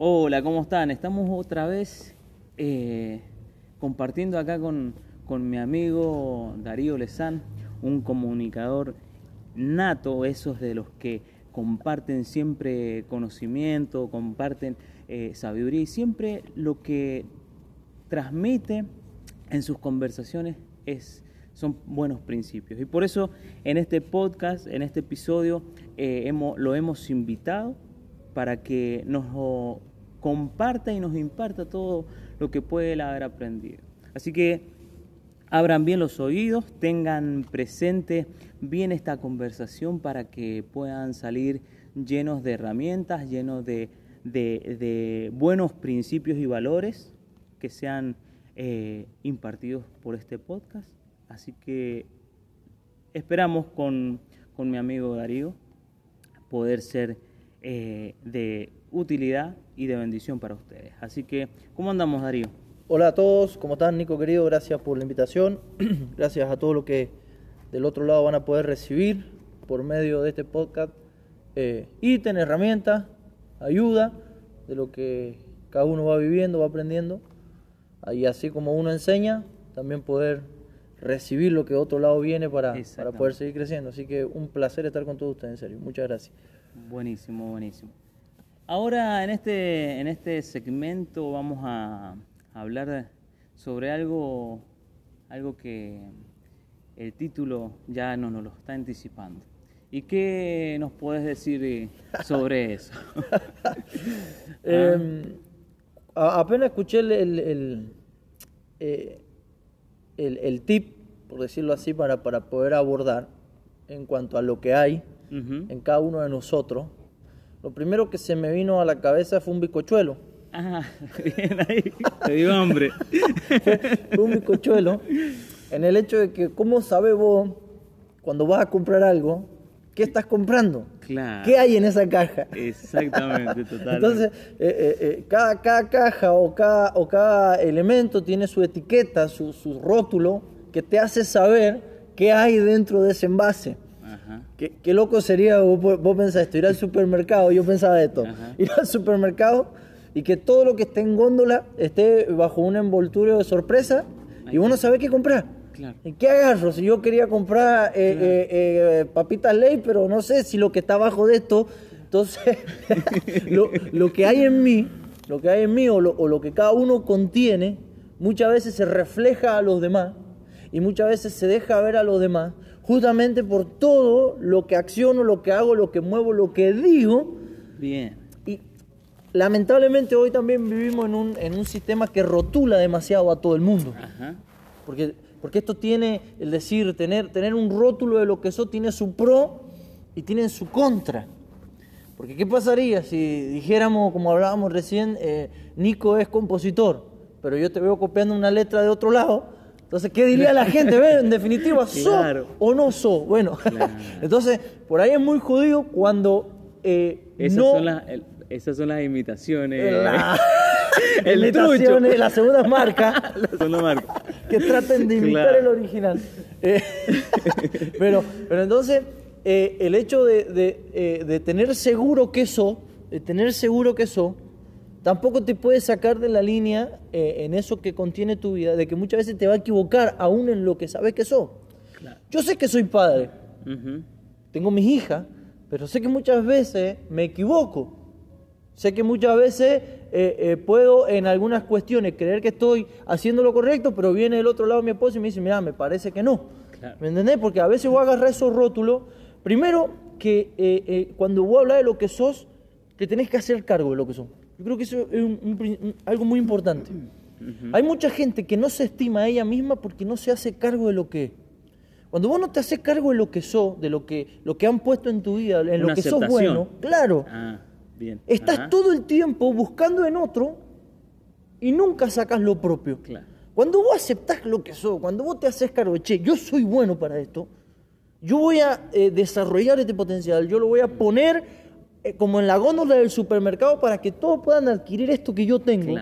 Hola, ¿cómo están? Estamos otra vez eh, compartiendo acá con, con mi amigo Darío Lezán, un comunicador nato, esos de los que comparten siempre conocimiento, comparten eh, sabiduría y siempre lo que transmite en sus conversaciones es, son buenos principios. Y por eso en este podcast, en este episodio, eh, hemos, lo hemos invitado para que nos comparta y nos imparta todo lo que puede él haber aprendido. Así que abran bien los oídos, tengan presente bien esta conversación para que puedan salir llenos de herramientas, llenos de, de, buenos principios y valores que sean eh, impartidos por este podcast. Así que esperamos con, con mi amigo Darío poder ser eh, de utilidad y de bendición para ustedes. Así que, ¿cómo andamos, Darío? Hola a todos, ¿cómo están, Nico querido? Gracias por la invitación. Gracias a todos los que del otro lado van a poder recibir por medio de este podcast eh, ítems, herramientas, ayuda de lo que cada uno va viviendo, va aprendiendo. Y así como uno enseña, también poder recibir lo que de otro lado viene para, para poder seguir creciendo. Así que un placer estar con todos ustedes, en serio. Muchas gracias. Buenísimo, buenísimo. Ahora en este, en este segmento vamos a hablar sobre algo, algo que el título ya no nos lo está anticipando. ¿Y qué nos puedes decir eh, sobre eso? Em, apenas escuché el, el, eh, el, el, tip, por decirlo así, para, para poder abordar en cuanto a lo que hay en cada uno de nosotros, lo primero que se me vino a la cabeza fue un bicochuelo. Ah, bien ahí, te dio hambre. fue un bicochuelo en el hecho de que, ¿cómo sabes vos cuando vas a comprar algo, qué estás comprando? Claro. ¿Qué hay en esa caja? Exactamente, totalmente. Entonces, eh, eh, eh, cada, cada, caja o cada, o cada elemento tiene su etiqueta, su, su rótulo, que te hace saber qué hay dentro de ese envase. ¿Qué, loco sería, vos, vos pensás esto, ir al supermercado, yo pensaba esto, ir al supermercado y que todo lo que esté en góndola esté bajo un envoltorio de sorpresa y vos no sabés qué comprar. Claro. ¿Qué agarro? Si yo quería comprar eh, eh, eh, papitas ley, pero no sé si lo que está abajo de esto, entonces lo, que hay en mí, lo que hay en mí o lo, o lo que cada uno contiene, muchas veces se refleja a los demás y muchas veces se deja ver a los demás justamente por todo lo que acciono, lo que hago, lo que muevo, lo que digo. Bien. Y lamentablemente hoy también vivimos en un, en un sistema que rotula demasiado a todo el mundo. Ajá. Porque, porque esto tiene, el decir, tener, tener un rótulo de lo que eso tiene su pro y tiene su contra. Porque ¿qué pasaría si dijéramos, como hablábamos recién, eh, Nico es compositor, pero yo te veo copiando una letra de otro lado? Entonces, ¿qué diría la gente? ¿Ve? En definitiva, ¿so o no so? Bueno, entonces, por ahí es muy jodido cuando eh, esas, no... son las, esas son las imitaciones. La... el imitaciones, la segunda marca. la segunda marca. Que traten de imitar el original. Eh, pero, pero entonces, eh, el hecho de, de, de, tener seguro que eso, de tener seguro que eso, Tampoco te puedes sacar de la línea eh, en eso que contiene tu vida, de que muchas veces te va a equivocar aún en lo que sabes que sos. Yo sé que soy padre, tengo mis hijas, pero sé que muchas veces me equivoco. Sé que muchas veces eh, eh, puedo en algunas cuestiones creer que estoy haciendo lo correcto, pero viene del otro lado mi esposo y me dice, mira, me parece que no. ¿Me entendés? Porque a veces voy a agarrar esos rótulos. Primero, que cuando voy a hablar de lo que sos, te tenés que hacer cargo de lo que sos. Yo creo que eso es algo muy importante. Hay mucha gente que no se estima a ella misma porque no se hace cargo de lo que es. Cuando vos no te haces cargo de lo que sos, de lo que, lo que han puesto en tu vida, en lo que sos bueno, claro, ah, bien. estás todo el tiempo buscando en otro y nunca sacas lo propio. Cuando vos aceptás lo que sos, cuando vos te haces cargo de, che, yo soy bueno para esto, yo voy a eh, desarrollar este potencial, yo lo voy a poner como en la góndola del supermercado para que todos puedan adquirir esto que yo tengo.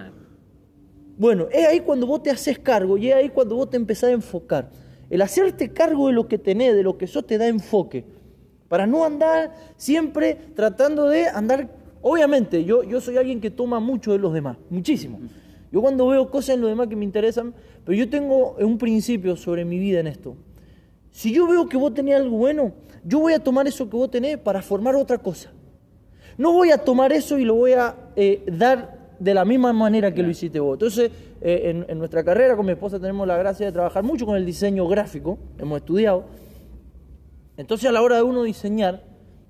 Bueno, es ahí cuando vos te haces cargo y es ahí cuando vos te empezás a enfocar. El hacerte cargo de lo que tenés, de lo que sos, te da enfoque. Para no andar siempre tratando de andar Obviamente, yo, yo soy alguien que toma mucho de los demás, muchísimo. Yo cuando veo cosas en los demás que me interesan, pero yo tengo un principio sobre mi vida en esto. Si yo veo que vos tenés algo bueno, yo voy a tomar eso que vos tenés para formar otra cosa. No voy a tomar eso y lo voy a eh, dar de la misma manera que lo hiciste vos. Entonces, eh, en, nuestra carrera con mi esposa tenemos la gracia de trabajar mucho con el diseño gráfico, hemos estudiado. Entonces, a la hora de uno diseñar,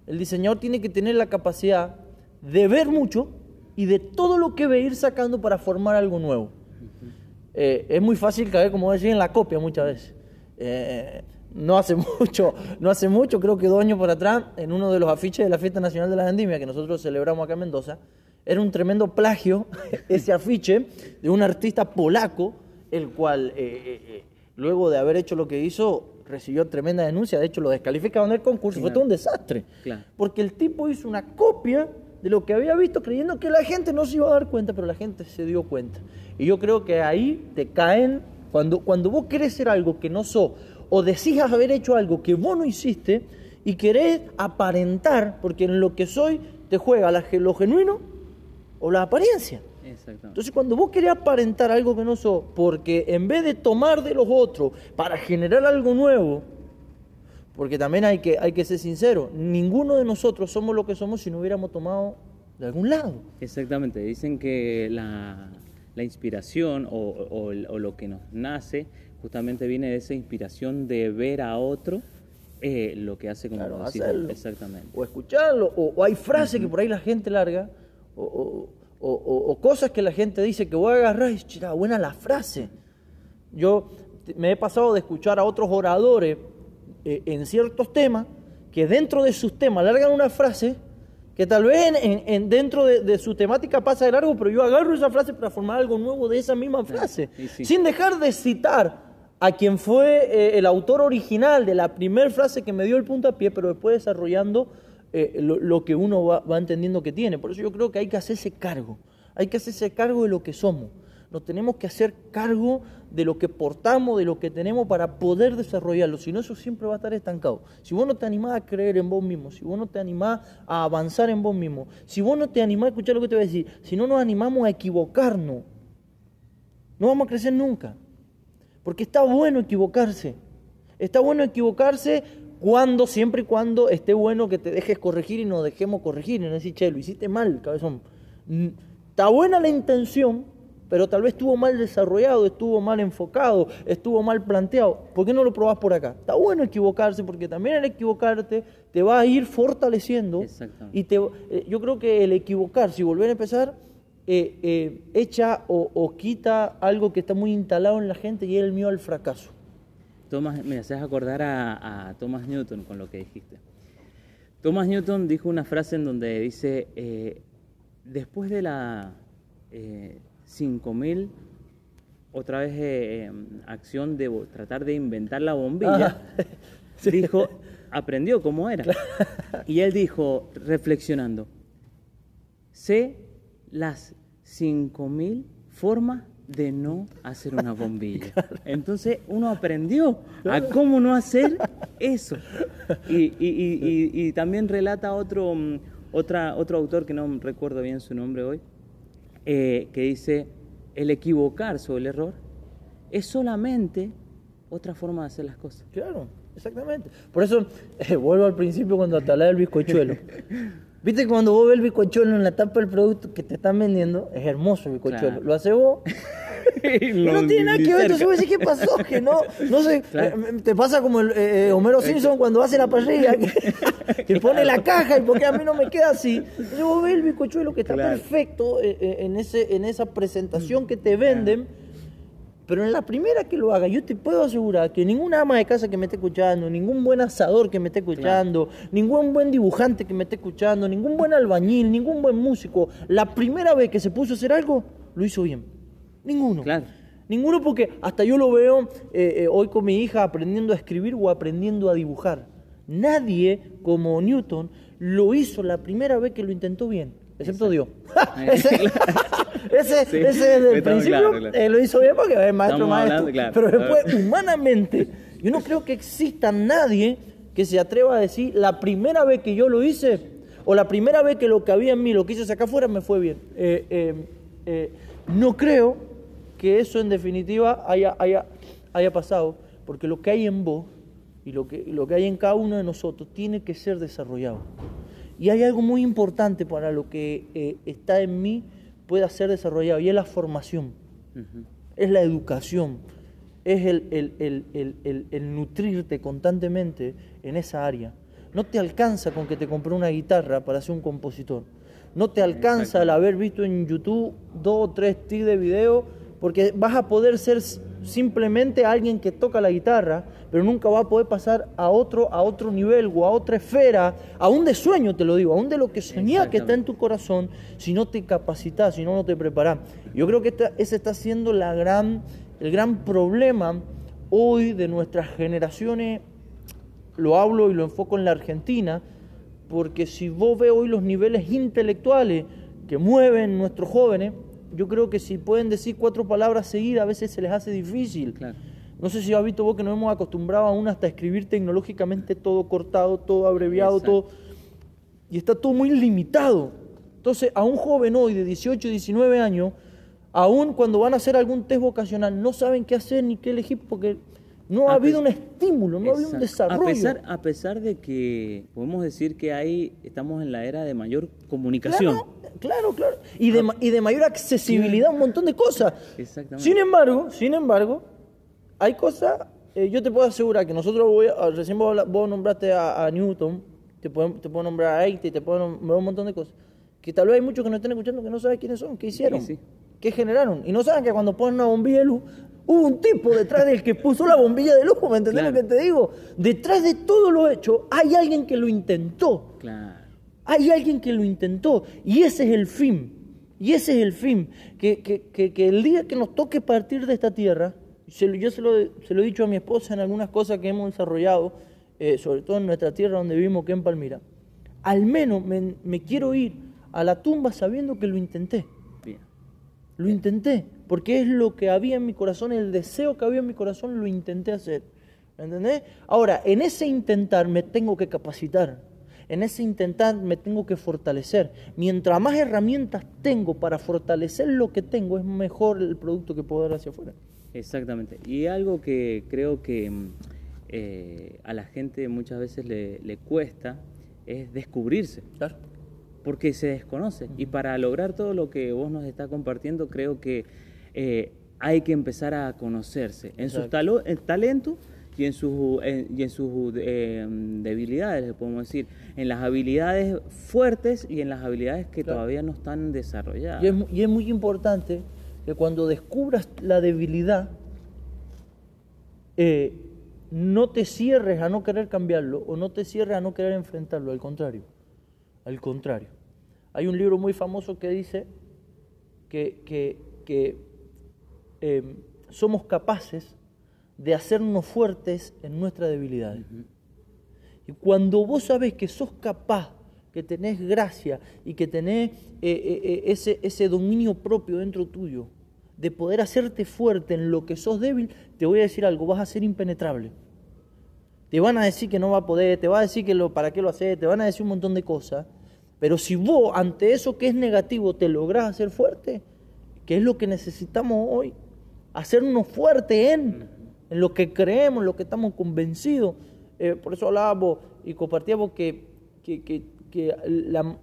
el diseñador tiene que tener la capacidad de ver mucho y de todo lo que ve ir sacando para formar algo nuevo. Eh, es muy fácil caer, como decía, en la copia muchas veces. Eh, no hace mucho, no hace mucho, creo que dos años por atrás, en uno de los afiches de la Fiesta Nacional de la Vendimia que nosotros celebramos acá en Mendoza, era un tremendo plagio ese afiche de un artista polaco, el cual eh, eh, eh, luego de haber hecho lo que hizo recibió tremenda denuncia, de hecho lo descalificaron del concurso, fue todo un desastre, porque el tipo hizo una copia de lo que había visto creyendo que la gente no se iba a dar cuenta, pero la gente se dio cuenta. Y yo creo que ahí te caen, cuando, cuando vos querés ser algo que no sos, o decís haber hecho algo que vos no hiciste, y querés aparentar, porque en lo que soy te juega lo genuino o la apariencia. Entonces cuando vos querés aparentar algo que no sos, porque en vez de tomar de los otros para generar algo nuevo, porque también hay que, hay que ser sincero, ninguno de nosotros somos lo que somos si no hubiéramos tomado de algún lado. Exactamente, dicen que la, inspiración o, lo que nos nace justamente viene de esa inspiración de ver a otro eh, lo que hace como hacerlo. Exactamente. O escucharlo, o, hay frases que por ahí la gente larga o, cosas que la gente dice que voy a agarrar y chira, buena la frase. Yo me he pasado de escuchar a otros oradores eh, en ciertos temas que dentro de sus temas largan una frase que tal vez en, dentro de, su temática pasa de largo, pero yo agarro esa frase para formar algo nuevo de esa misma frase, sin dejar de citar a quien fue eh, el autor original de la primera frase que me dio el puntapié, pero después desarrollando eh, lo, que uno va, entendiendo que tiene. Por eso yo creo que hay que hacerse cargo, hay que hacerse cargo de lo que somos. Nos tenemos que hacer cargo de lo que portamos, de lo que tenemos para poder desarrollarlo. Si no, eso siempre va a estar estancado. Si vos no te animás a creer en vos mismo, si vos no te animás a avanzar en vos mismo, si vos no te animás a escuchar lo que te voy a decir, si no nos animamos a equivocarnos, no vamos a crecer nunca. Porque está bueno equivocarse. Está bueno equivocarse cuando, siempre y cuando esté bueno que te dejes corregir y nos dejemos corregir y no decir, che, lo hiciste mal, cabezón. Está buena la intención, pero tal vez estuvo mal desarrollado, estuvo mal enfocado, estuvo mal planteado. ¿Por qué no lo probás por acá? Está bueno equivocarse porque también al equivocarte te va a ir fortaleciendo. Y te, eh, yo creo que el equivocarse y volver a empezar eh, eh, echa o, o, quita algo que está muy instalado en la gente y es el miedo al fracaso. Thomas, me haces acordar a, Thomas Newton con lo que dijiste. Thomas Newton dijo una frase en donde dice, eh, después de la eh, 5000, otra vez eh, acción de tratar de inventar la bombilla, dijo, aprendió cómo era. Y él dijo, reflexionando, sé las 5000 formas de no hacer una bombilla. Entonces uno aprendió a cómo no hacer eso. Y, también relata otro, mm, otra, otro autor que no recuerdo bien su nombre hoy, eh, que dice, el equivocarse o el error es solamente otra forma de hacer las cosas. Claro, exactamente. Por eso eh, vuelvo al principio cuando te hablaba del bizcochuelo. Viste que cuando vos ves el bicochuelo en la tapa del producto que te están vendiendo, es hermoso el bicochuelo. Lo hace vos. y no tiene nada que ver, entonces vos decís, ¿qué pasó? Que no, no sé, eh, te pasa como el eh, eh, Homero Simpson cuando hace la parrilla, que, pone la caja y porque a mí no me queda así. Entonces vos ves el bicochuelo que está perfecto en, ese, en esa presentación que te venden pero en la primera que lo haga, yo te puedo asegurar que ninguna ama de casa que me esté escuchando, ningún buen asador que me esté escuchando, ningún buen dibujante que me esté escuchando, ningún buen albañil, ningún buen músico, la primera vez que se puso a hacer algo, lo hizo bien. Ninguno. Claro. Ninguno porque hasta yo lo veo eh, eh, hoy con mi hija aprendiendo a escribir o aprendiendo a dibujar. Nadie como Newton lo hizo la primera vez que lo intentó bien, excepto Dios. ese, ese desde el principio eh, lo hizo bien porque es maestro maestro. pero después, humanamente, yo no creo que exista nadie que se atreva a decir, la primera vez que yo lo hice o la primera vez que lo que había en mí lo quise sacar fuera me fue bien. Eh, eh, no creo que eso en definitiva haya, haya, haya pasado, porque lo que hay en vos y lo que, lo que hay en cada uno de nosotros tiene que ser desarrollado. Y hay algo muy importante para lo que está en mí pueda ser desarrollado y es la formación, es la educación, es el, nutrirte constantemente en esa área. No te alcanza con que te compré una guitarra para ser un compositor. No te alcanza el haber visto en YouTube dos o tres tics de video, porque vas a poder ser simplemente alguien que toca la guitarra, pero nunca va a poder pasar a otro, a otro nivel o a otra esfera, aún de sueño te lo digo, aún de lo que soñás que está en tu corazón, si no te capacitas, si no, no te preparas. Yo creo que ese está siendo el gran problema hoy de nuestras generaciones, lo hablo y lo enfoco en la Argentina, porque si vos ves hoy los niveles intelectuales que mueven nuestros jóvenes, yo creo que si pueden decir cuatro palabras seguidas a veces se les hace difícil. No sé si has visto vos que nos hemos acostumbrado aún hasta escribir tecnológicamente todo cortado, todo abreviado, todo. Y está todo muy limitado. Entonces, a un joven hoy de 18, 19 años, aún cuando van a hacer algún test vocacional, no saben qué hacer ni qué elegir porque no ha habido un estímulo, no ha habido un desarrollo. A pesar, a pesar de que podemos decir que ahí estamos en la era de mayor comunicación. Claro, claro, Y de, y de mayor accesibilidad a un montón de cosas. Exactamente. Sin embargo, sin embargo, hay cosas, eh, yo te puedo asegurar que nosotros, voy recién vos, nombraste a, Newton, te puedo, te puedo nombrar a Einstein, te puedo nombrar un montón de cosas, que tal vez hay muchos que nos estén escuchando que no saben quiénes son, qué hicieron, qué generaron, y no saben que cuando ponen una bombilla de luz, hubo un tipo detrás del que puso la bombilla de luz, ¿me entendés lo que te digo? Detrás de todo lo hecho hay alguien que lo intentó. Claro. Hay alguien que lo intentó, y ese es el fin. Y ese es el fin, que, que, que el día que nos toque partir de esta tierra, yo se lo, he dicho a mi esposa en algunas cosas que hemos desarrollado, eh, sobre todo en nuestra tierra donde vivimos, que en Palmira. Al menos me, quiero ir a la tumba sabiendo que lo intenté. Lo intenté, porque es lo que había en mi corazón, el deseo que había en mi corazón, lo intenté hacer. ¿Me entendés? Ahora, en ese intentar me tengo que capacitar. En ese intentar me tengo que fortalecer. Mientras más herramientas tengo para fortalecer lo que tengo, es mejor el producto que puedo dar hacia afuera. Exactamente. Y algo que creo que mm, eh, a la gente muchas veces le, cuesta es descubrirse. Claro. Porque se desconoce. Y para lograr todo lo que vos nos estás compartiendo, creo que eh, hay que empezar a conocerse en sus talentos y en sus, y en sus eh, debilidades, podemos decir, en las habilidades fuertes y en las habilidades que todavía no están desarrolladas. y es muy importante que cuando descubras la debilidad, eh, no te cierres a no querer cambiarlo o no te cierres a no querer enfrentarlo, al contrario, al contrario. Hay un libro muy famoso que dice que, em, somos capaces de hacernos fuertes en nuestra debilidad. Y cuando vos sabés que sos capaz, que tenés gracia y que tenés eh, eh, ese, ese dominio propio dentro tuyo, de poder hacerte fuerte en lo que sos débil, te voy a decir algo, vas a ser impenetrable. Te van a decir que no va a poder, te van a decir que lo, para qué lo haces, te van a decir un montón de cosas. Pero si vos ante eso que es negativo te lográs hacer fuerte, que es lo que necesitamos hoy, hacernos fuerte en, en lo que creemos, en lo que estamos convencidos. Eh, por eso hablábamos y compartíamos que, que, que que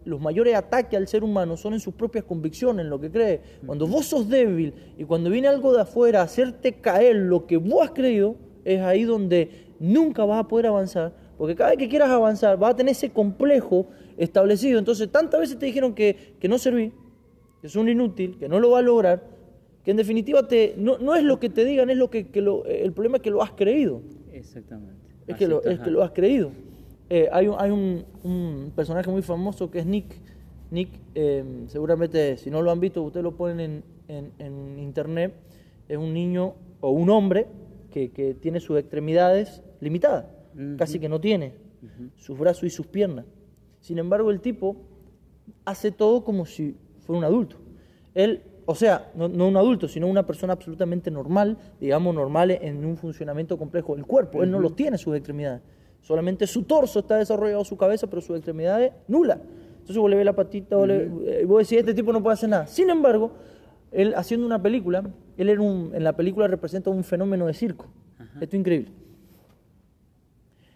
los mayores ataques al ser humano son en sus propias convicciones, en lo que cree. Cuando vos sos débil y cuando viene algo de afuera a hacerte caer lo que vos has creído, es ahí donde nunca vas a poder avanzar, porque cada vez que quieras avanzar vas a tener ese complejo establecido. Entonces, tantas veces te dijeron que, que no serví, que es un inútil, que no lo va a lograr, que en definitiva te, no, es lo que te digan, es lo que, lo, el problema es que lo has creído. Exactamente. Es, que es que lo has creído. Eh, hay, un, hay un, personaje muy famoso que es Nick. Nick, em, seguramente si no lo han visto, ustedes lo ponen en, internet. Es un niño o un hombre que, tiene sus extremidades limitadas, casi que no tiene sus brazos y sus piernas. Sin embargo, el tipo hace todo como si fuera un adulto. Él, o sea, no, un adulto, sino una persona absolutamente normal, digamos normal en un funcionamiento complejo del cuerpo. Él no los tiene sus extremidades. Solamente su torso está desarrollado, su cabeza, pero su extremidad es nula. Entonces vos le ves la patita, vos, le- eh, vos decís, este tipo no puede hacer nada. Sin embargo, él haciendo una película, él era un- en la película representa un fenómeno de circo. Esto es increíble.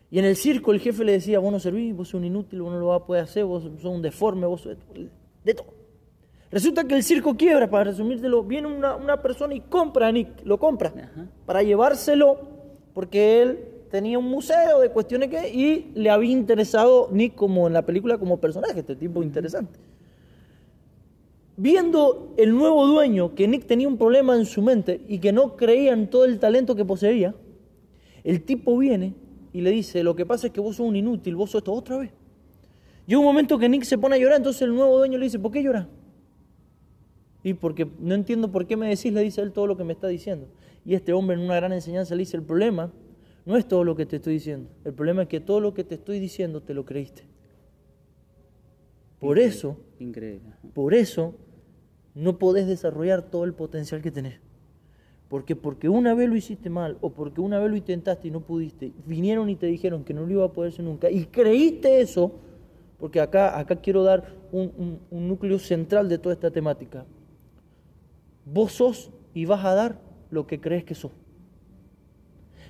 Y en el circo el jefe le decía, vos no servís, vos sos un inútil, vos no lo vas a poder hacer, vos sos un deforme, vos sos de todo. Resulta que el circo quiebra, para resumírtelo, viene una, una persona y compra a Nick, lo compra, Ajá. para llevárselo, porque él tenía un museo de cuestiones que, y le había interesado Nick como en la película como personaje, este tipo interesante. Viendo el nuevo dueño que Nick tenía un problema en su mente y que no creía en todo el talento que poseía, el tipo viene y le dice, lo que pasa es que vos sos un inútil, vos sos esto otra vez. Llega un momento que Nick se pone a llorar, entonces el nuevo dueño le dice, ¿por qué lloras? Y porque no entiendo por qué me decís, le dice él todo lo que me está diciendo. Y este hombre en una gran enseñanza le dice, el problema no es todo lo que te estoy diciendo, el problema es que todo lo que te estoy diciendo te lo creíste. Por eso, Increíble. por eso no podés desarrollar todo el potencial que tenés. Porque porque una vez lo hiciste mal o porque una vez lo intentaste y no pudiste, vinieron y te dijeron que no lo iba a poder hacer nunca y creíste eso, porque acá, acá quiero dar un, un- un núcleo central de toda esta temática. Vos sos y vas a dar lo que crees que sos.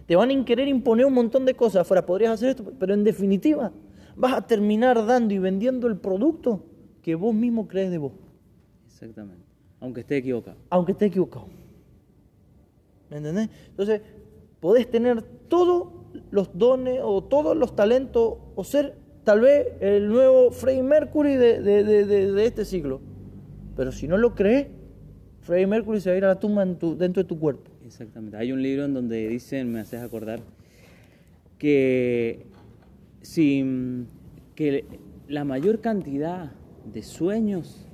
Te van a querer imponer un montón de cosas afuera, podrías hacer esto, pero en definitiva vas a terminar dando y vendiendo el producto que vos mismo crees de vos, Exactamente. Aunque esté equivocado. aunque esté equivocado. ¿Me entendés? Entonces, podés tener todos los dones o todos los talentos o ser tal vez el nuevo Freddie Mercury de, de- de- de- de este siglo. Pero si no lo crees, Freddie Mercury se va a ir a la tumba en tu- dentro de tu cuerpo. Exactamente. Hay un libro en donde dicen, me haces acordar, que si que la mayor cantidad de sueños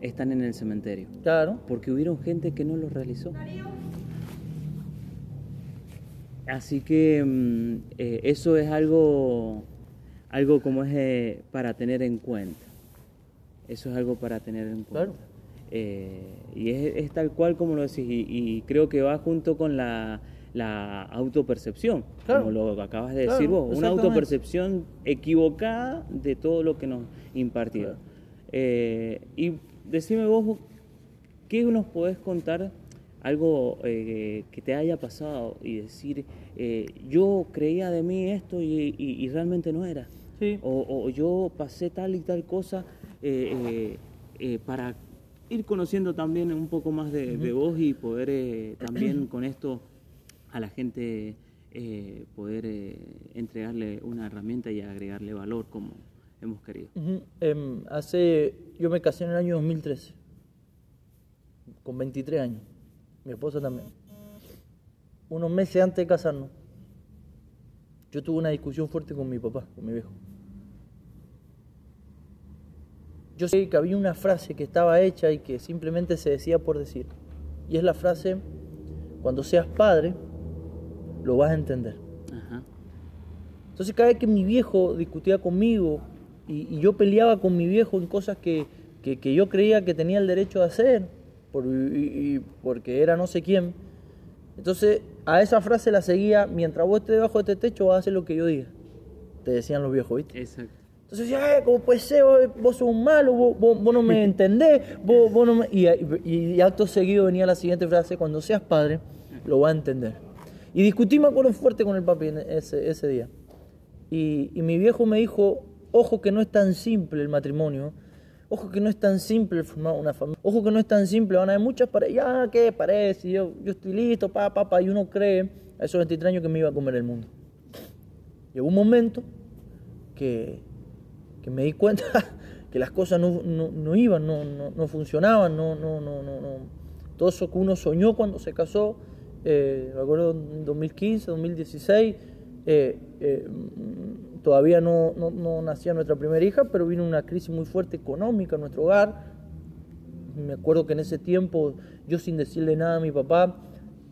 están en el cementerio. Claro. Porque hubieron gente que no los realizó. Así que mm, eh, eso es algo, algo como es eh, para tener en cuenta. Eso es algo para tener en cuenta. Claro. Eh, y es, es tal cual como lo decís, y, y creo que va junto con la, la autopercepción, Claro. como lo acabas de Claro, decir vos, una autopercepción equivocada de todo lo que nos impartieron. Claro. Eh, y decime vos, ¿qué nos podés contar? Algo eh, que te haya pasado y decir, eh, yo creía de mí esto y, y- y realmente no era. Sí. O, o yo pasé tal y tal cosa eh, para ir conociendo también un poco más de, de vos y poder eh, también con esto a la gente eh, poder eh, entregarle una herramienta y agregarle valor como hemos querido. Em, hace, yo me casé en el año 2013, con 23 años, mi esposa también. Unos meses antes de casarnos, yo tuve una discusión fuerte con mi papá, con mi viejo. Yo sé que había una frase que estaba hecha y que simplemente se decía por decir. Y es la frase, cuando seas padre, lo vas a entender. Ajá. Entonces cada vez que mi viejo discutía conmigo y, y yo peleaba con mi viejo en cosas que, que- que yo creía que tenía el derecho de hacer, por, y- y- porque era no sé quién, entonces a esa frase la seguía, mientras vos estés debajo de este techo vas a hacer lo que yo diga, te decían los viejos, ¿viste? Exacto. Entonces decía, "Eh, ¿cómo puede ser? Vos, sos un malo, vos, vos- vos no me entendés, vos, vos no me-". Y, y- y acto seguido venía la siguiente frase, cuando seas padre, lo vas a entender. Y discutí, me acuerdo fuerte con el papi ese, ese día. Y, y mi viejo me dijo, ojo que no es tan simple el matrimonio, ojo que no es tan simple formar una familia, ojo que no es tan simple, van a haber muchas parejas, ya, ¿qué parece? Yo, yo estoy listo, pa, pa, pa, y uno cree a esos 23 años que me iba a comer el mundo. Llegó un momento que, que me di cuenta que las cosas no, no- no iban, no, no, funcionaban, no, no, no, no. Todo eso que uno soñó cuando se casó, eh, me acuerdo en 2015, 2016, eh, eh, todavía no nacía nuestra primera hija, pero vino una crisis muy fuerte económica en nuestro hogar. Me acuerdo que en ese tiempo, yo sin decirle nada a mi papá,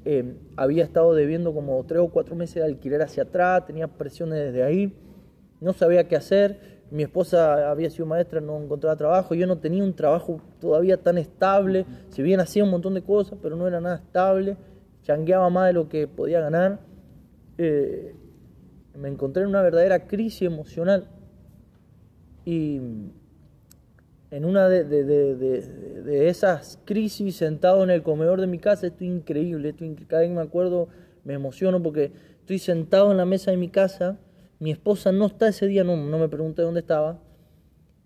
eh, había estado debiendo como tres o cuatro meses de alquiler hacia atrás, tenía presiones desde ahí, no sabía qué hacer. Mi esposa había sido maestra, no encontraba trabajo, yo no tenía un trabajo todavía tan estable, si bien hacía un montón de cosas, pero no era nada estable, changueaba más de lo que podía ganar. Eh, me encontré en una verdadera crisis emocional. Y en una de, esas crisis, sentado en el comedor de mi casa, esto es increíble, cada vez que me acuerdo me emociono porque estoy sentado en la mesa de mi casa, mi esposa no está ese día, no, no me pregunté dónde estaba,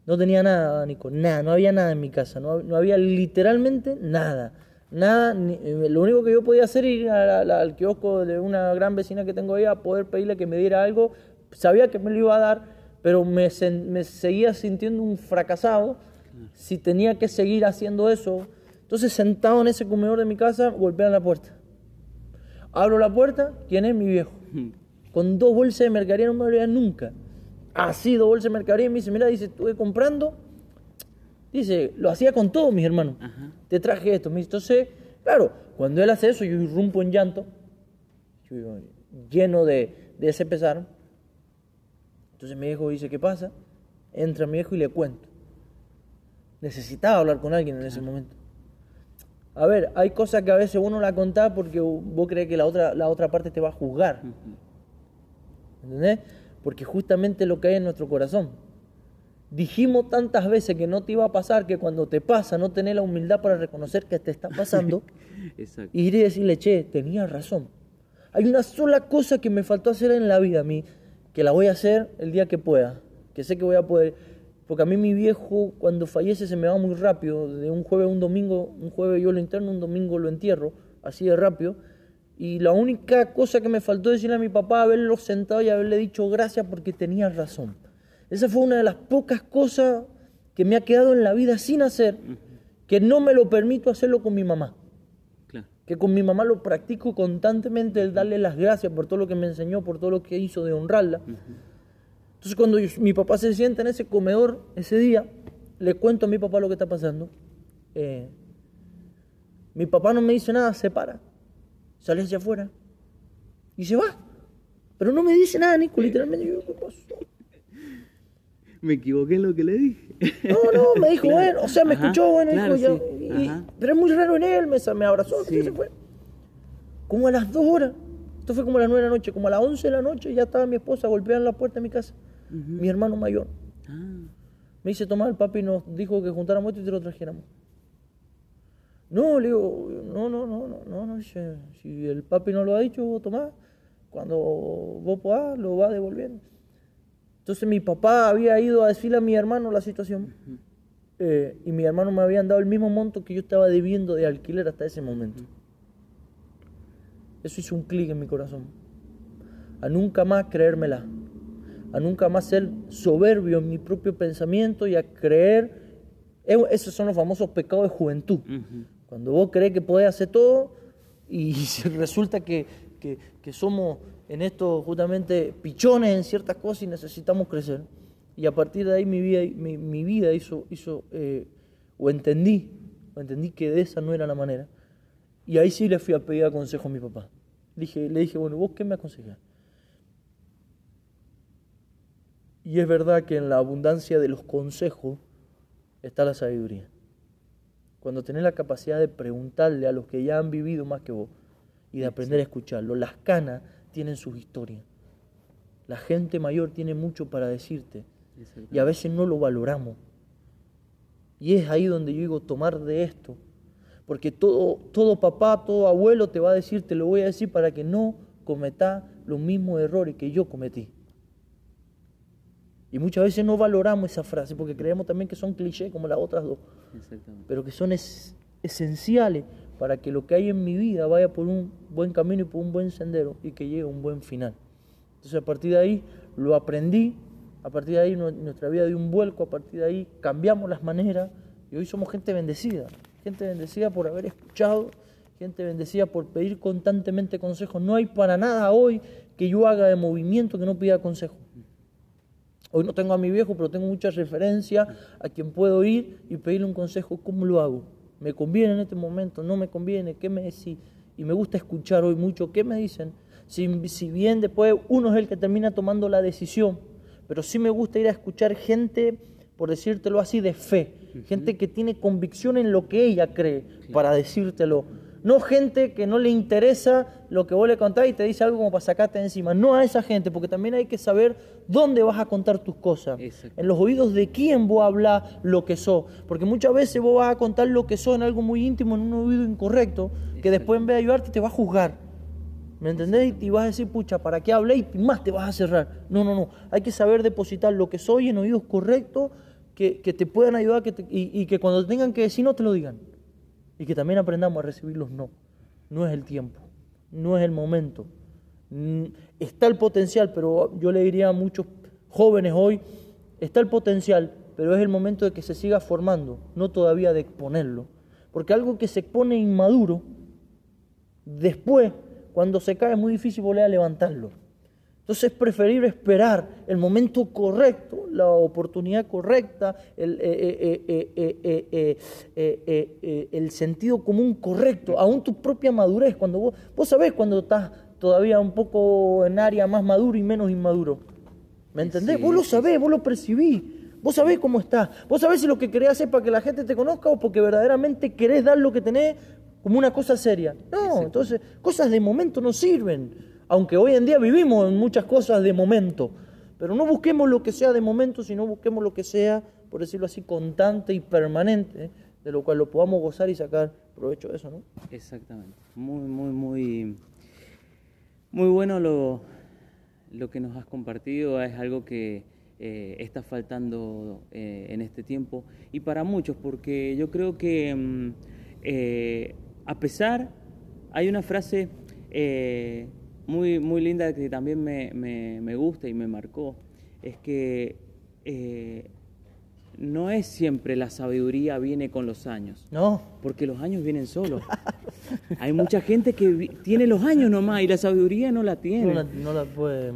no tenía nada, Nico, nada, no había nada en mi casa, no, no había literalmente nada, nada, eh, lo único que yo podía hacer era ir al kiosco de una gran vecina que tengo ahí a poder pedirle que me diera algo, sabía que me lo iba a dar, pero me, me seguía sintiendo un fracasado si tenía que seguir haciendo eso. Entonces, sentado en ese comedor de mi casa, golpean la puerta. Abro la puerta, ¿quién es? Mi viejo. Con dos bolsas de mercadería no me lo nunca. Así, dos bolsas de mercadería. Y me dice, mira, dice, estuve comprando. Dice, lo hacía con todos mis hermanos. Te traje esto. Entonces, claro, cuando él hace eso, yo irrumpo en llanto. lleno de, de ese pesar. Entonces mi hijo dice, ¿qué pasa? Entra mi hijo y le cuento. Necesitaba hablar con alguien en ese momento. A ver, hay cosas que a veces uno la contá porque vos crees que la otra, la otra parte te va a juzgar. ¿Entendés? Porque justamente lo que hay en nuestro corazón. Dijimos tantas veces que no te iba a pasar que cuando te pasa no tenés la humildad para reconocer que te está pasando. Exacto. Y ir y decirle, che, tenía razón. Hay una sola cosa que me faltó hacer en la vida a mí, que la voy a hacer el día que pueda, que sé que voy a poder. Porque a mí mi viejo cuando fallece se me va muy rápido, de un jueves a un domingo, un jueves yo lo interno, un domingo lo entierro, así de rápido. Y la única cosa que me faltó decirle a mi papá, haberlo sentado y haberle dicho gracias porque tenía razón. Esa fue una de las pocas cosas que me ha quedado en la vida sin hacer, que no me lo permito hacerlo con mi mamá. Que con mi mamá lo practico constantemente, el darle las gracias por todo lo que me enseñó, por todo lo que hizo, de honrarla. Entonces cuando mi papá se sienta en ese comedor ese día, le cuento a mi papá lo que está pasando. Eh, mi papá no me dice nada, se para, sale hacia afuera y se va. Pero no me dice nada, Nico, literalmente yo, ¿qué pasó? Me equivoqué en lo que le dije. No, no, me dijo, bueno, o sea, me escuchó, bueno, dijo, pero es muy raro en él, me, me abrazó, y se fue. Como a las dos horas, esto fue como a las nueve de la noche, como a las once de la noche ya estaba mi esposa golpeando la puerta de mi casa mi hermano mayor. Ah. Me dice, Tomás, el papi nos dijo que juntáramos esto y te lo trajéramos. No, le digo, no, no, no, no, no, no, si el papi no lo ha dicho, Tomás, cuando vos podás, lo va devolviendo. Entonces mi papá había ido a decirle a mi hermano la situación eh, y mi hermano me habían dado el mismo monto que yo estaba debiendo de alquiler hasta ese momento. Eso hizo un clic en mi corazón. A nunca más creérmela a nunca más ser soberbio en mi propio pensamiento y a creer. Esos son los famosos pecados de juventud. Cuando vos crees que podés hacer todo y resulta que, que, somos en esto justamente pichones en ciertas cosas y necesitamos crecer. Y a partir de ahí mi vida, mi, vida hizo, hizo eh, o entendí, o entendí que de esa no era la manera. Y ahí sí le fui a pedir consejo a mi papá. Le dije, le dije bueno, ¿vos qué me aconsejás? Y es verdad que en la abundancia de los consejos está la sabiduría. Cuando tenés la capacidad de preguntarle a los que ya han vivido más que vos y de aprender a escucharlo. Las canas tienen sus historias. La gente mayor tiene mucho para decirte y a veces no lo valoramos. Y es ahí donde yo digo tomar de esto. Porque todo, todo papá, todo abuelo te va a decir, te lo voy a decir para que no cometas los mismos errores que yo cometí. Y muchas veces no valoramos esa frase porque creemos también que son clichés como las otras dos. Pero que son esenciales para que lo que hay en mi vida vaya por un buen camino y por un buen sendero y que llegue a un buen final. Entonces a partir de ahí lo aprendí, a partir de ahí nuestra vida dio un vuelco, a partir de ahí cambiamos las maneras y hoy somos gente bendecida, gente bendecida por haber escuchado, gente bendecida por pedir constantemente consejos. No hay para nada hoy que yo haga de movimiento que no pida consejo. Hoy no tengo a mi viejo, pero tengo mucha referencia a quien puedo ir y pedirle un consejo. ¿Cómo lo hago? ¿Me conviene en este momento? ¿No me conviene? ¿Qué me decís? Y me gusta escuchar hoy mucho qué me dicen. Si, si bien después uno es el que termina tomando la decisión, pero sí me gusta ir a escuchar gente, por decírtelo así, de fe. Gente que tiene convicción en lo que ella cree para decírtelo No gente que no le interesa lo que vos le contás y te dice algo como para sacarte encima. No a esa gente, porque también hay que saber dónde vas a contar tus cosas. En los oídos de quién vos hablas lo que sos. Porque muchas veces vos vas a contar lo que sos en algo muy íntimo, en un oído incorrecto, que después en vez de ayudarte te va a juzgar. ¿Me entendés? Y vas a decir, pucha, ¿para qué hablé? Y más te vas a cerrar. No, no, no. Hay que saber depositar lo que soy en oídos correctos que, te puedan ayudar que y, que cuando tengan que decir no te lo digan. Y que también aprendamos a recibir los no. No es el tiempo, no es el momento. Mm, está el potencial, pero yo le diría a muchos jóvenes hoy, está el potencial, pero es el momento de que se siga formando, no todavía de exponerlo. Porque algo que se expone inmaduro, después cuando se cae es muy difícil volver a levantarlo. Entonces es preferible esperar el momento correcto, la oportunidad correcta, el, el sentido común correcto, aún tu propia madurez. Cuando vos, vos sabés cuando estás todavía un poco en área más maduro y menos inmaduro. ¿Me entendés? vos lo sabés, vos lo percibís. Vos sabés cómo estás. Vos sabés si lo que querés hacer para que la gente te conozca o porque verdaderamente querés dar lo que tenés como una cosa seria. No, entonces cosas de momento no sirven, aunque hoy en día vivimos en muchas cosas de momento, pero no busquemos lo que sea de momento, sino busquemos lo que sea, por decirlo así, constante y permanente, de lo cual lo podamos gozar y sacar provecho de eso, ¿no? Exactamente. Muy, muy, muy, muy bueno lo, lo que nos has compartido, es algo que eh, está faltando eh, en este tiempo y para muchos, porque yo creo que... Mm, eh, a pesar, hay una frase muy, muy linda que también me, gusta y me marcó, es que no es siempre la sabiduría viene con los años. No. Porque los años vienen solos. Hay mucha gente que tiene los años nomás y la sabiduría no la tiene. No la, puede.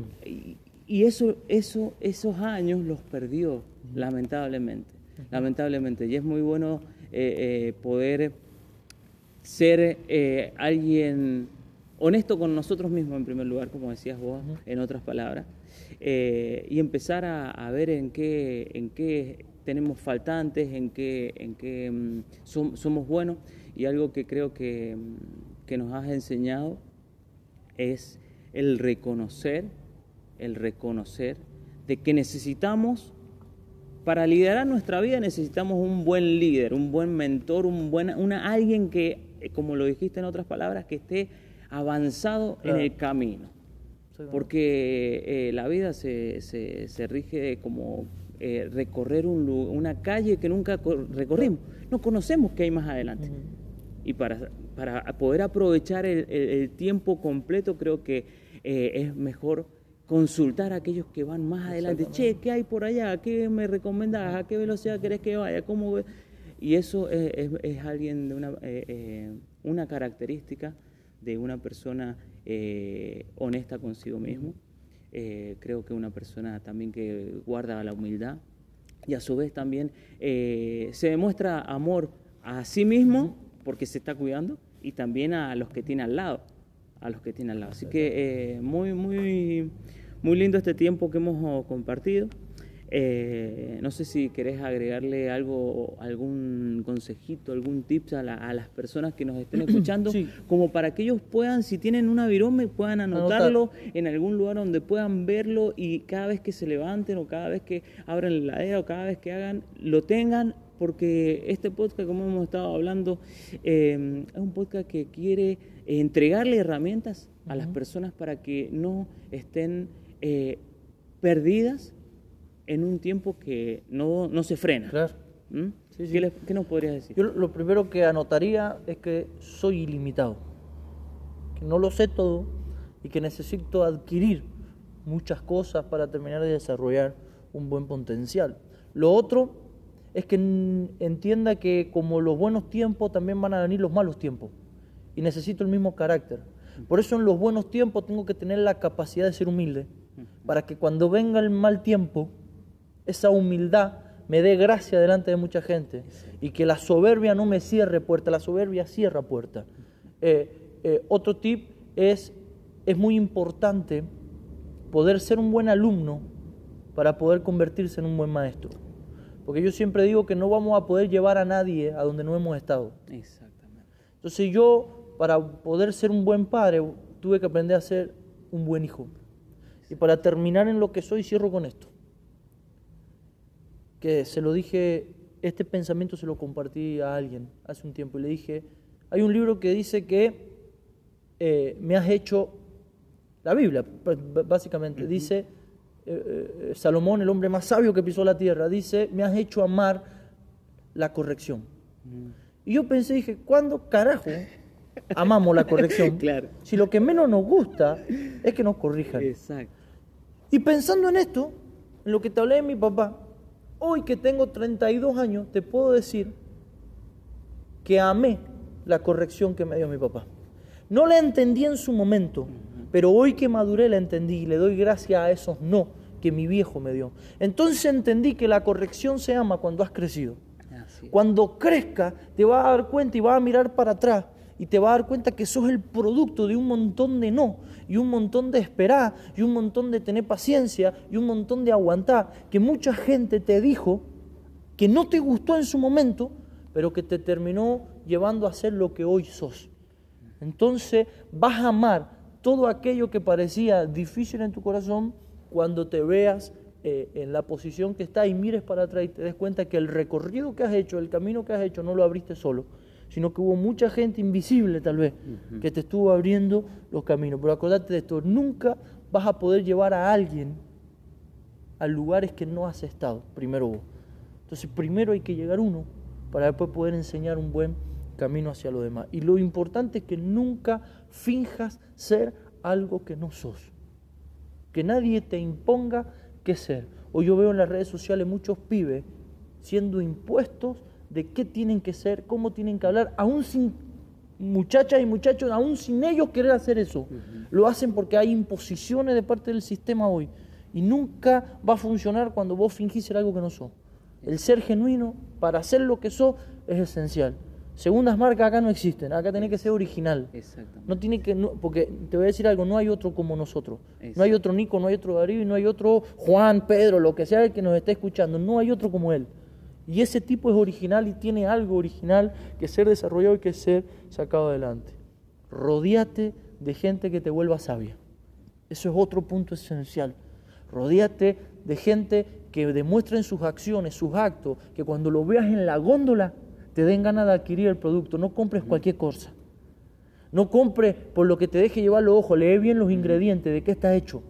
Y, eso, eso, esos años los perdió, lamentablemente. Lamentablemente. Y es muy bueno poder ser eh, alguien honesto con nosotros mismos en primer lugar, como decías vos, en otras palabras, eh, y empezar a, ver en qué, en qué tenemos faltantes, en qué, en qué mm, somos buenos, y algo que creo que, mm, que nos has enseñado es el reconocer, el reconocer de que necesitamos para liderar nuestra vida necesitamos un buen líder, un buen mentor, un buen, una, alguien que eh, como lo dijiste en otras palabras, que esté avanzado en el camino. Porque eh, la vida se, se, rige como eh, recorrer un, una calle que nunca recorrimos. No conocemos qué hay más adelante. Y para, para poder aprovechar el, tiempo completo, creo que es mejor consultar a aquellos que van más adelante. Che, ¿qué hay por allá? ¿Qué me recomendás? ¿A qué velocidad querés que vaya? ¿Cómo y eso es, es, alguien de una, eh, eh, una característica de una persona eh, honesta consigo mismo. creo que una persona también que guarda la humildad y a su vez también se demuestra amor a sí mismo porque se está cuidando y también a los que tiene al lado, a los que tiene al lado. Así que muy, muy, muy lindo este tiempo que hemos compartido. Eh, no sé si querés agregarle algo, algún consejito, algún tips a, las personas que nos estén escuchando, como para que ellos puedan, si tienen una virome, puedan anotarlo en algún lugar donde puedan verlo y cada vez que se levanten o cada vez que abran la heladera o cada vez que hagan, lo tengan, porque este podcast, como hemos estado hablando, eh, es un podcast que quiere entregarle herramientas a las personas para que no estén eh, perdidas en un tiempo que no, no se frena. Claro. ¿Mm? ¿Qué, nos podrías decir? Yo lo primero que anotaría es que soy ilimitado, que no lo sé todo y que necesito adquirir muchas cosas para terminar de desarrollar un buen potencial. Lo otro es que entienda que como los buenos tiempos también van a venir los malos tiempos y necesito el mismo carácter. Por eso en los buenos tiempos tengo que tener la capacidad de ser humilde, para que cuando venga el mal tiempo esa humildad me dé gracia delante de mucha gente y que la soberbia no me cierre puerta, la soberbia cierra puerta. Eh, eh, otro tip es, es muy importante poder ser un buen alumno para poder convertirse en un buen maestro. Porque yo siempre digo que no vamos a poder llevar a nadie a donde no hemos estado. Exactamente. Entonces yo para poder ser un buen padre, tuve que aprender a ser un buen hijo. Y para terminar en lo que soy, cierro con esto. Que se lo dije, este pensamiento se lo compartí a alguien hace un tiempo y le dije, hay un libro que dice que eh, me has hecho, la Biblia básicamente, dice, eh, eh, Salomón, el hombre más sabio que pisó la tierra, dice, me has hecho amar la corrección. Y yo pensé, dije, ¿cuándo carajo amamos la corrección? claro. Si lo que menos nos gusta es que nos corrijan. Exacto. Y pensando en esto, en lo que te hablé de mi papá, hoy que tengo 32 años, te puedo decir que amé la corrección que me dio mi papá. No la entendí en su momento, pero hoy que maduré la entendí y le doy gracias a esos no que mi viejo me dio. Entonces entendí que la corrección se ama cuando has crecido. Cuando crezca, te vas a dar cuenta y vas a mirar para atrás y te vas a dar cuenta que sos el producto de un montón de no, y un montón de esperar, y un montón de tener paciencia, y un montón de aguantar, que mucha gente te dijo que no te gustó en su momento, pero que te terminó llevando a ser lo que hoy sos. Entonces vas a amar todo aquello que parecía difícil en tu corazón cuando te veas eh, en la posición que está y mires para atrás y te des cuenta que el recorrido que has hecho, el camino que has hecho, no lo abriste solo, sino que hubo mucha gente invisible tal vez que te estuvo abriendo los caminos. Pero acordate de esto, nunca vas a poder llevar a alguien a lugares que no has estado, primero vos. Entonces primero hay que llegar uno para después poder enseñar un buen camino hacia lo demás. Y lo importante es que nunca finjas ser algo que no sos. Que nadie te imponga qué ser. Hoy yo veo en las redes sociales muchos pibes siendo impuestos de qué tienen que ser, cómo tienen que hablar, aún sin muchachas y muchachos, aún sin ellos querer hacer eso. Lo hacen porque hay imposiciones de parte del sistema hoy. Y nunca va a funcionar cuando vos fingís ser algo que no sos. El ser genuino, para ser lo que sos, es esencial. Segundas marcas acá no existen, acá tiene que ser original. No tiene que, porque te voy a decir algo, no hay otro como nosotros. No hay otro Nico, no hay otro Darío, no hay otro Juan, Pedro, lo que sea el que nos esté escuchando, no hay otro como él. Y ese tipo es original y tiene algo original que ser desarrollado y que ser sacado adelante. Rodíate de gente que te vuelva sabia. Eso es otro punto esencial. Rodíate de gente que demuestre en sus acciones, sus actos, que cuando lo veas en la góndola te den ganas de adquirir el producto. No compres cualquier cosa. No compres por lo que te deje llevar los ojos. Lee bien los ingredientes, de qué está hecho.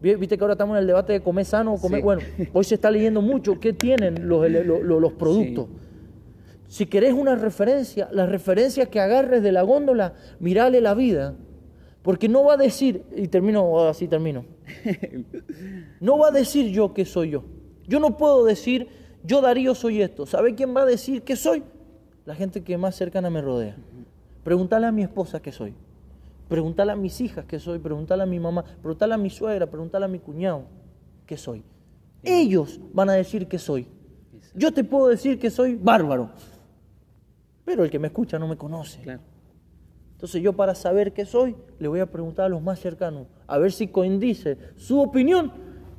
Viste que ahora estamos en el debate de comer sano o comer. Bueno, hoy se está leyendo mucho qué tienen los, los, productos. Si querés una referencia, la referencia que agarres de la góndola, mirale la vida. Porque no va a decir, y termino, así termino. No va a decir yo que soy yo. Yo no puedo decir yo Darío soy esto. ¿Sabe quién va a decir que soy? La gente que más cercana me rodea. Pregúntale a mi esposa qué soy. Pregúntale a mis hijas qué soy. Pregúntale a mi mamá. Pregúntale a mi suegra. Pregúntale a mi cuñado qué soy. Ellos van a decir que soy. Yo te puedo decir que soy bárbaro. Pero el que me escucha no me conoce. Entonces yo para saber qué soy, le voy a preguntar a los más cercanos, a ver si coincide su opinión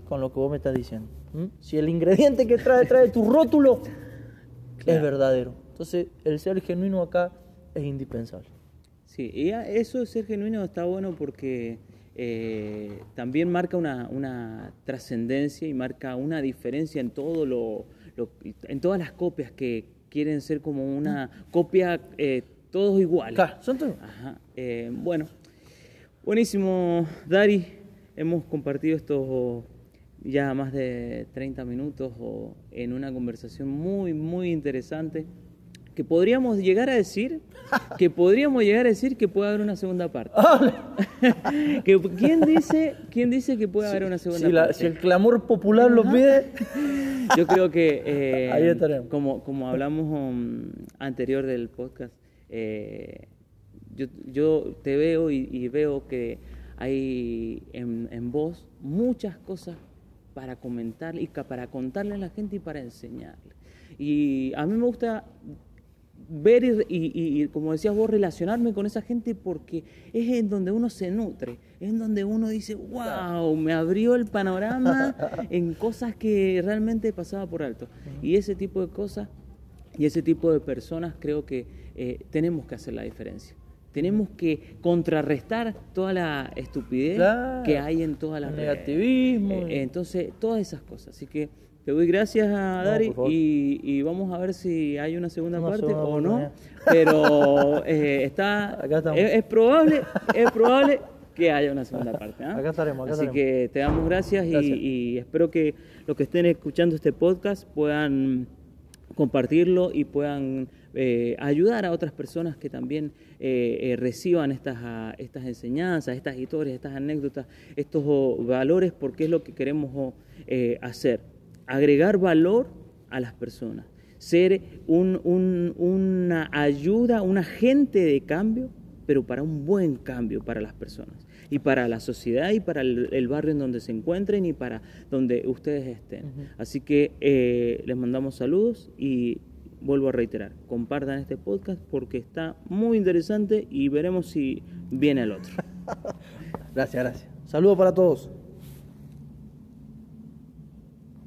con lo que vos me estás diciendo. ¿Mm? Si el ingrediente que trae, trae tu rótulo es verdadero. Entonces, el ser genuino acá es indispensable. Sí, y eso de ser genuino está bueno porque eh, también marca una, trascendencia y marca una diferencia en todo lo, en todas las copias que quieren ser como una copia eh, todos iguales. Claro, son todos. Eh, bueno, buenísimo, Dari. Hemos compartido estos ya más de 30 minutos o en una conversación muy, muy interesante que podríamos llegar a decir que podríamos llegar a decir que puede haber una segunda parte. ¿quién, dice, ¿Quién dice que puede haber una segunda parte? si el clamor popular lo pide. Yo creo que, eh, como, como hablamos um, anterior del podcast, eh, yo, yo, te veo y, veo que hay en, en vos muchas cosas para comentar y para contarle a la gente y para enseñarle. Y a mí me gusta ver y, como decías vos, relacionarme con esa gente porque es en donde uno se nutre, es en donde uno dice, wow, me abrió el panorama en cosas que realmente pasaba por alto. Y ese tipo de cosas y ese tipo de personas creo que eh, tenemos que hacer la diferencia. tenemos que contrarrestar toda la estupidez que hay en todas las negativismo. Eh, entonces, todas esas cosas. Así que te doy gracias a Dari y, vamos a ver si hay una segunda parte o no. Pero eh, está es, probable, es probable que haya una segunda parte. ¿ah? Acá estaremos. Así que te damos gracias, Y, espero que los que estén escuchando este podcast puedan compartirlo y puedan eh, ayudar a otras personas que también eh, reciban estas, ah, estas enseñanzas, estas historias, estas anécdotas, estos oh, valores, porque es lo que queremos hacer agregar valor a las personas, ser una ayuda, un agente de cambio, pero para un buen cambio para las personas y para la sociedad y para el, barrio en donde se encuentren y para donde ustedes estén. Así que eh, les mandamos saludos y vuelvo a reiterar, compartan este podcast porque está muy interesante y veremos si viene el otro. gracias, gracias. Saludos para todos.